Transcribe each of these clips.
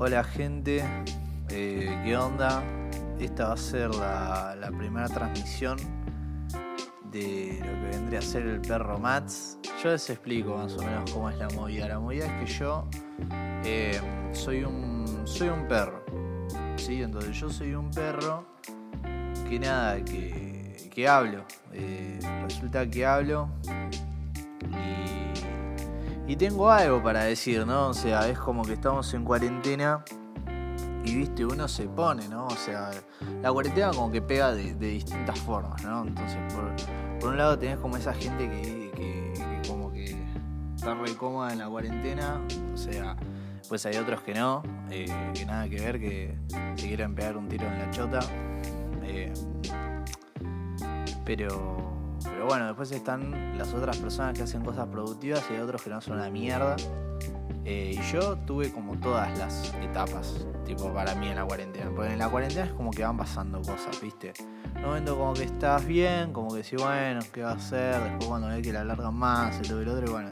Hola gente, eh, ¿qué onda? Esta va a ser la, primera transmisión de lo que vendría a ser el perro Mats. Yo les explico más o menos cómo es la movida. La movida es que yo eh, soy, un, soy un perro. ¿sí? Entonces yo soy un perro que nada, que, que hablo. Eh, resulta que hablo y, tengo algo para decir, ¿no? O sea, es como que estamos en cuarentena y viste, uno se pone, ¿no? O sea, la cuarentena como que pega de, distintas formas, ¿no? Entonces, por, un lado tenés como esa gente que, como que está re cómoda en la cuarentena, o sea, pues hay otros que no, eh, que nada que ver, que se quieren pegar un tiro en la chota. Eh, pero, pero bueno, después están las otras personas que hacen cosas productivas y hay otros que no son una mierda. Eh, y yo tuve como todas las etapas, tipo para mí en la cuarentena. Porque en la cuarentena es como que van pasando cosas, ¿viste? En un momento como que estás bien, como que decís, bueno, ¿qué va a hacer? Después cuando ves que la alargan más, y todo el otro, y bueno,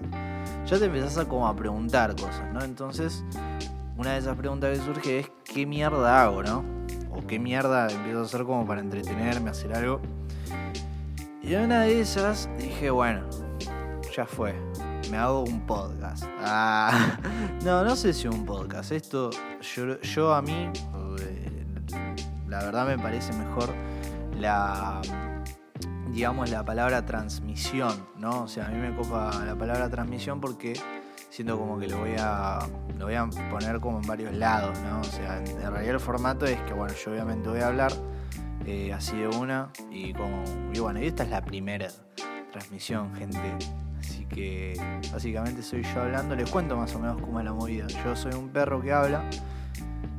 ya te empezás a como a preguntar cosas, ¿no? Entonces, una de esas preguntas que surge es, ¿qué mierda hago, no? O qué mierda empiezo a hacer como para entretenerme, hacer algo. Y en una de esas dije, bueno, ya fue, me hago un podcast. Ah, no, no sé si un podcast. Esto, yo, yo a mí, eh, la verdad me parece mejor la, digamos, la palabra transmisión, ¿no? O sea, a mí me copa la palabra transmisión porque siento como que lo voy a, lo voy a poner como en varios lados, ¿no? O sea, en, en realidad el formato es que, bueno, yo obviamente voy a hablar eh, así de una y como, y bueno, esta es la primera transmisión, gente. Así que básicamente soy yo hablando, les cuento más o menos cómo es la movida. Yo soy un perro que habla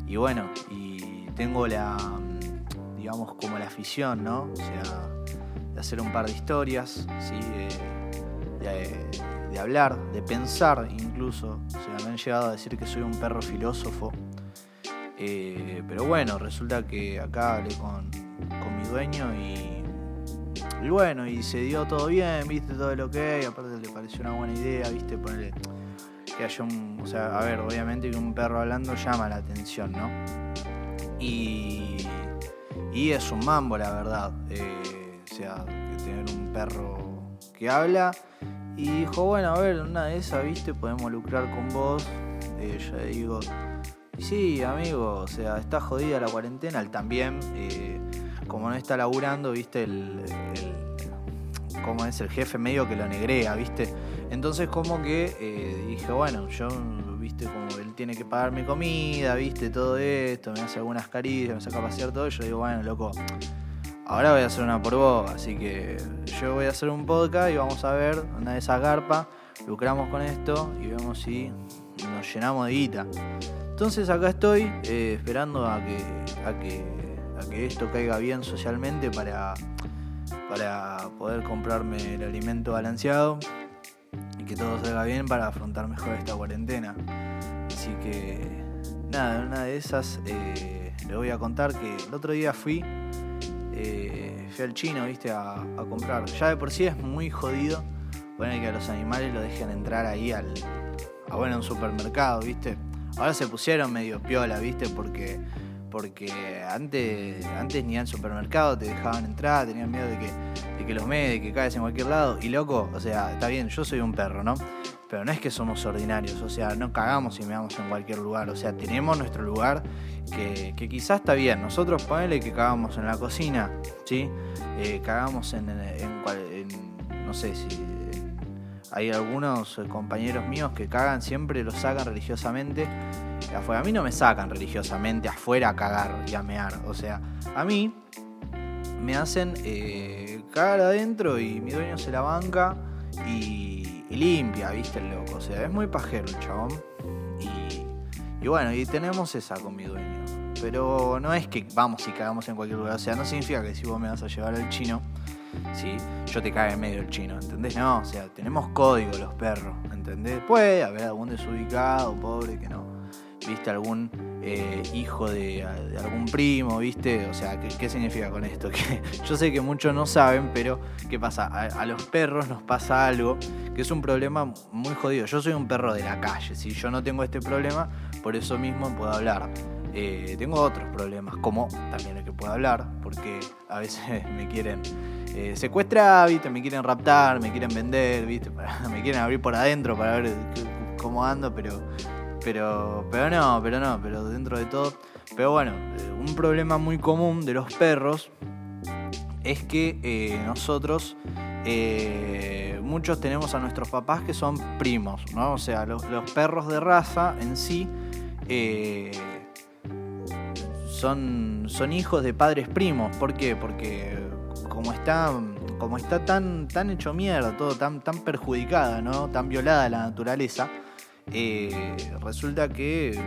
y bueno, y tengo la, digamos, como la afición, ¿no? O sea, de hacer un par de historias, ¿sí? De, hablar, de pensar incluso. O sea, me han llegado a decir que soy un perro filósofo. Eh, pero bueno, resulta que acá hablé con, dueño y bueno, y se dio todo bien, viste, todo lo que hay, aparte le pareció una buena idea, viste, ponerle que haya un, o sea, a ver, obviamente que un perro hablando llama la atención, ¿no? Y, y es un mambo, la verdad, eh, o sea, que tener un perro que habla. Y dijo, bueno, a ver, una de esas, viste, podemos lucrar con vos. Eh, yo le digo, sí, amigo, o sea, está jodida la cuarentena, él también. Eh, como no está laburando, viste, el, como es el jefe medio que lo negrea, viste. Entonces como que eh, dije, bueno, yo, viste, como él tiene que pagarme comida, viste, todo esto, me hace algunas caricias, me saca a pasear todo, yo digo, bueno, loco, ahora voy a hacer una por vos, así que yo voy a hacer un podcast y vamos a ver una de esas garpas, lucramos con esto y vemos si nos llenamos de guita. Entonces acá estoy eh, esperando a que, a que a que esto caiga bien socialmente para, para poder comprarme el alimento balanceado y que todo salga bien para afrontar mejor esta cuarentena. Así que nada, una de esas eh, les voy a contar que el otro día fui, eh, fui al chino, viste, a, a, comprar. Ya de por sí es muy jodido poner que a los animales lo dejen entrar ahí al, a bueno, un supermercado, viste. Ahora se pusieron medio piola, viste, porque porque antes, antes ni al supermercado te dejaban entrar, tenían miedo de que, de que los medes, de que caes en cualquier lado. Y loco, o sea, está bien, yo soy un perro, ¿no? Pero no es que somos ordinarios, o sea, no cagamos y meamos en cualquier lugar. O sea, tenemos nuestro lugar que, que quizás está bien. Nosotros ponele que cagamos en la cocina, ¿sí? Eh, cagamos en, en, en, en no sé si hay algunos compañeros míos que cagan siempre, lo sacan religiosamente afuera. A mí no me sacan religiosamente afuera a cagar y a mear. O sea, a mí me hacen eh, cagar adentro y mi dueño se la banca y, y, limpia, ¿viste? El loco. O sea, es muy pajero el chabón. Y, y bueno, y tenemos esa con mi dueño. Pero no es que vamos y cagamos en cualquier lugar. O sea, no significa que si vos me vas a llevar al chino, ¿sí? yo te cague en medio el chino, ¿entendés? No, o sea, tenemos código los perros, ¿entendés? Puede haber algún desubicado, pobre, que no viste, algún eh, hijo de, algún primo, viste, o sea, ¿qué, significa con esto? Que yo sé que muchos no saben, pero ¿qué pasa? A, los perros nos pasa algo que es un problema muy jodido. Yo soy un perro de la calle, si yo no tengo este problema, por eso mismo puedo hablar. Eh, tengo otros problemas, como también el que puedo hablar, porque a veces me quieren eh, ¿viste? me quieren raptar, me quieren vender, ¿viste? me quieren abrir por adentro para ver cómo ando, pero, pero, pero no, pero no, pero dentro de todo. Pero bueno, eh, un problema muy común de los perros es que nosotros muchos tenemos a nuestros papás que son primos, ¿no? O sea, los, los perros de raza en sí son, son hijos de padres primos. ¿Por qué? Porque como está, como está tan, tan hecho mierda, todo tan, tan perjudicada, ¿no? tan violada la naturaleza, eh, resulta que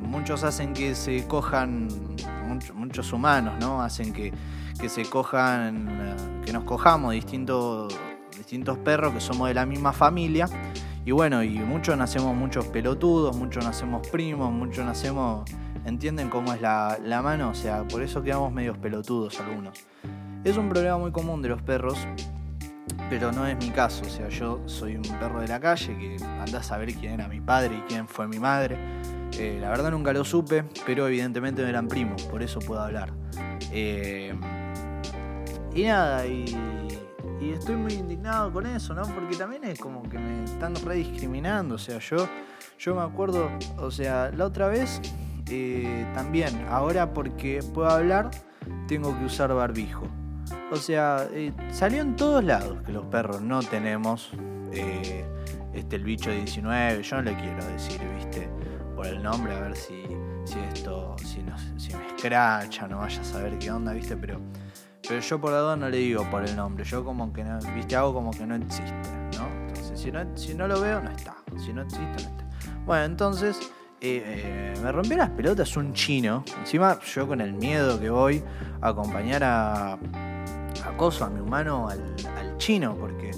muchos hacen que se cojan, muchos humanos, ¿no? Hacen que, que se cojan, que nos cojamos distintos, distintos perros que somos de la misma familia. Y bueno, y muchos nacemos muchos pelotudos, muchos nacemos primos, muchos nacemos entienden cómo es la, mano, o sea, por eso quedamos medios pelotudos algunos. Es un problema muy común de los perros, pero no es mi caso, o sea, yo soy un perro de la calle que anda a saber quién era mi padre y quién fue mi madre. Eh, la verdad nunca lo supe, pero evidentemente no eran primos, por eso puedo hablar. Eh, y nada, y, estoy muy indignado con eso, ¿no? Porque también es como que me están rediscriminando, o sea, yo, yo me acuerdo, o sea, la otra vez eh, también, ahora porque puedo hablar, tengo que usar barbijo. O sea, eh, salió en todos lados que los perros no tenemos eh, este, el bicho 19. Yo no le quiero decir, viste, por el nombre, a ver si, si esto, si, si me escracha, no vaya a saber qué onda, viste, pero, pero yo por lado no le digo por el nombre. Yo como que no, viste, hago como que no existe, ¿no? Entonces, si no, si no lo veo, no está. Si no existe, no está. Bueno, entonces eh, me rompió las pelotas un chino. Encima yo con el miedo que voy a acompañar a, a a mi humano, al, chino, porque,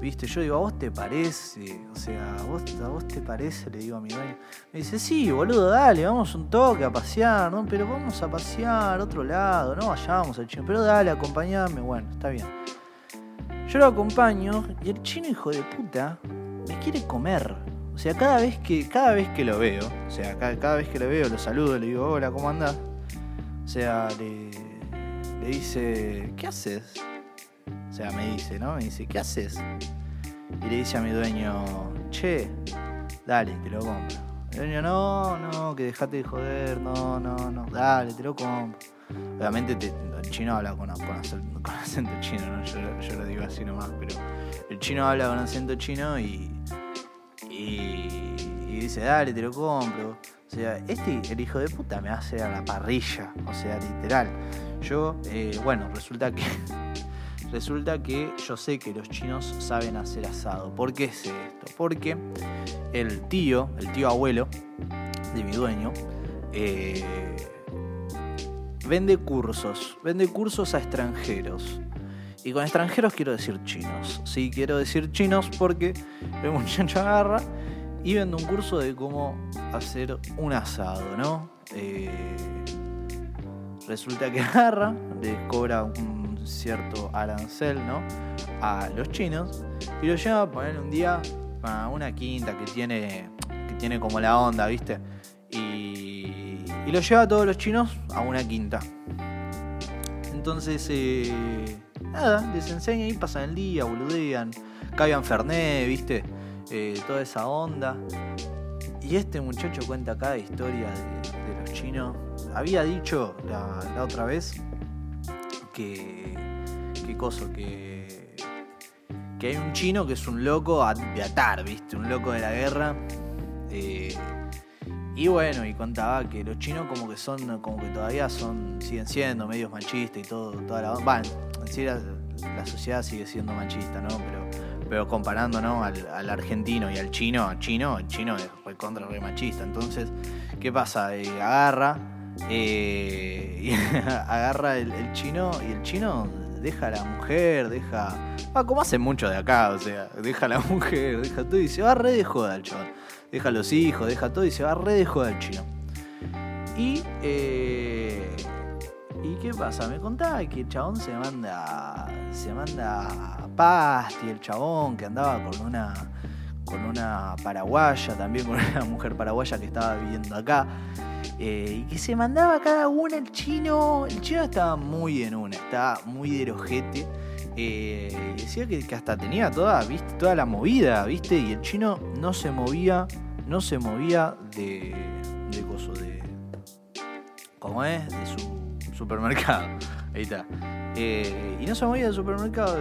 viste, yo digo, ¿a vos te parece? O sea, ¿a vos, ¿a vos te parece? Le digo a mi dueño. Me dice, sí, boludo, dale, vamos un toque a pasear, ¿no? Pero vamos a pasear a otro lado, no vayamos al chino. Pero dale, acompañame, bueno, está bien. Yo lo acompaño y el chino, hijo de puta, me quiere comer. O sea, cada vez que, cada vez que lo veo, o sea, cada, vez que lo veo, lo saludo, le digo, hola, ¿cómo andás? O sea, le, dice, ¿qué haces? O sea, me dice, ¿no? Me dice, ¿qué haces? Y le dice a mi dueño, che, dale, te lo compro. El dueño, no, no, que dejate de joder, no, no, no, dale, te lo compro. Obviamente el chino habla con, acento, chino, ¿no? Yo, yo lo digo así nomás, pero el chino habla con acento chino y y, dice, dale, te lo compro. O sea, este, el hijo de puta, me hace a la parrilla. O sea, literal. Yo, eh, bueno, resulta que. Resulta que yo sé que los chinos saben hacer asado. ¿Por qué sé esto? Porque el tío, el tío abuelo de mi dueño, eh, vende cursos. Vende cursos a extranjeros. Y con extranjeros quiero decir chinos. Sí, quiero decir chinos porque el muchacho agarra y vende un curso de cómo hacer un asado, ¿no? Eh, resulta que agarra, les cobra un cierto arancel, ¿no? A los chinos y lo lleva a poner un día a una quinta que tiene, que tiene como la onda, ¿viste? Y, y lo lleva a todos los chinos a una quinta. Entonces, eh, nada, les enseña y pasan el día, boludean, cagan Fernet, ¿viste? Eh, toda esa onda. Y este muchacho cuenta cada historia de, los chinos. Había dicho la, otra vez que. ¿Qué cosa? Que. Que hay un chino que es un loco de atar, ¿viste? Un loco de la guerra. Eh, y bueno, y contaba que los chinos como que son, como que todavía son, siguen siendo medios machistas y todo, toda la Bueno, en sí la, la sociedad sigue siendo machista, ¿no? Pero pero comparando ¿no? al, argentino y al chino, chino, el chino es recontra re machista. Entonces, ¿qué pasa? Eh, agarra, eh, agarra el, chino y el chino deja a la mujer, deja. Ah, como hace mucho de acá, o sea, deja a la mujer, deja todo y se va re de joda el chaval. deja a los hijos, deja todo y se va re de joda el chino. Y, eh, ¿y qué pasa? Me contaba que el chabón se manda, se manda pasti, el chabón que andaba con una, con una paraguaya, también con una mujer paraguaya que estaba viviendo acá. Eh, y que se mandaba cada una el chino. El chino estaba muy en una, estaba muy de ojete. Eh, decía que, hasta tenía toda, ¿viste? toda la movida, ¿viste? Y el chino no se movía, no se movía de, de coso, de. ¿Cómo es? De su supermercado. Ahí está. Eh, y no se movía del supermercado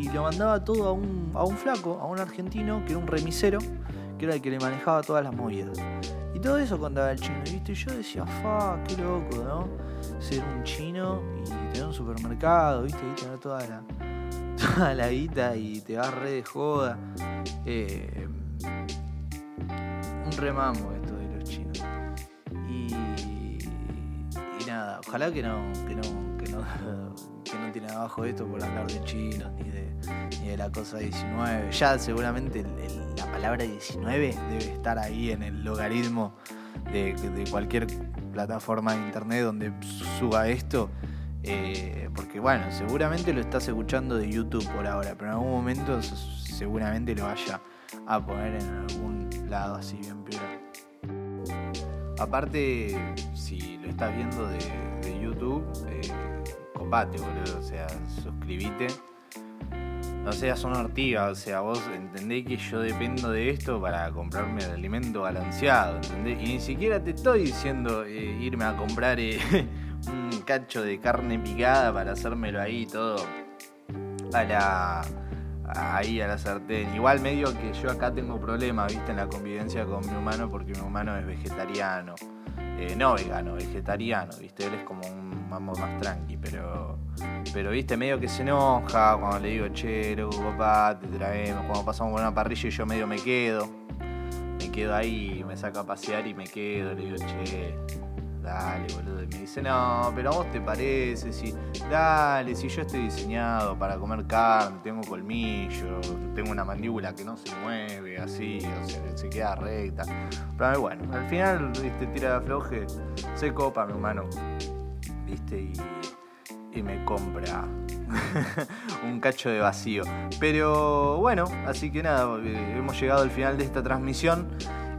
y, lo mandaba todo a un, a un flaco, a un argentino, que era un remisero, que era el que le manejaba todas las movidas. Y todo eso contaba el chino, ¿viste? Yo decía, fa, qué loco, ¿no? Ser un chino y tener un supermercado, ¿viste? Y tener toda la, toda la guita y te vas re de joda. Eh, un remamo esto de los chinos. Y, y nada, ojalá que no, que no, que no, que no tiene abajo esto por hablar de chinos ni de, la cosa 19. Ya seguramente la palabra 19 debe estar ahí en el logaritmo de, cualquier plataforma de internet donde suba esto. Eh, porque bueno, seguramente lo estás escuchando de YouTube por ahora, pero en algún momento seguramente lo vaya a poner en algún lado así bien peor. Aparte, si lo estás viendo de, de YouTube, eh, copate, boludo. O sea, suscribite. No seas una ortiga, o sea, vos entendés que yo dependo de esto para comprarme el alimento balanceado, ¿entendés? Y ni siquiera te estoy diciendo eh, irme a comprar eh, un cacho de carne picada para hacérmelo ahí todo a la ahí a la sartén. Igual medio que yo acá tengo problemas, viste, en la convivencia con mi humano porque mi humano es vegetariano. Eh, no vegano, vegetariano, viste, él es como un mambo más tranqui, pero pero viste, medio que se enoja cuando le digo, che, papá, te traemos, cuando pasamos por una parrilla y yo medio me quedo, me quedo ahí, me saco a pasear y me quedo, le digo, che, dale, boludo. Y me dice, no, pero a vos te parece, si, dale, si yo estoy diseñado para comer carne, tengo colmillo, tengo una mandíbula que no se mueve, así, o sea, se queda recta. Pero bueno, al final, viste, tira de afloje, se copa mi humano, viste, y, y me compra un cacho de vacío. Pero bueno, así que nada, hemos llegado al final de esta transmisión.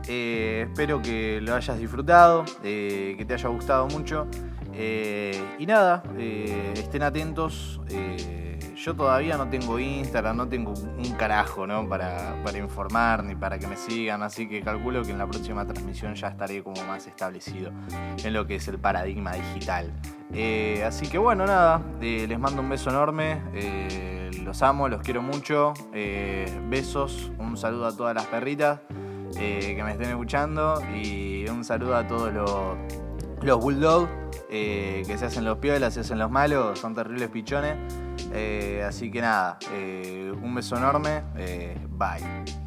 Eh, espero que lo hayas disfrutado, eh, que te haya gustado mucho. Eh, y nada, estén atentos. yo todavía no tengo Instagram, no tengo un carajo ¿no? para, para, informar ni para que me sigan, así que calculo que en la próxima transmisión ya estaré como más establecido en lo que es el paradigma digital. así que bueno, nada, les mando un beso enorme, los amo, los quiero mucho, besos, un saludo a todas las perritas eh, que me estén escuchando y un saludo a todos los, los bulldogs eh, que se hacen los piolas, se hacen los malos, son terribles pichones. Eh, así que nada, un beso enorme, bye.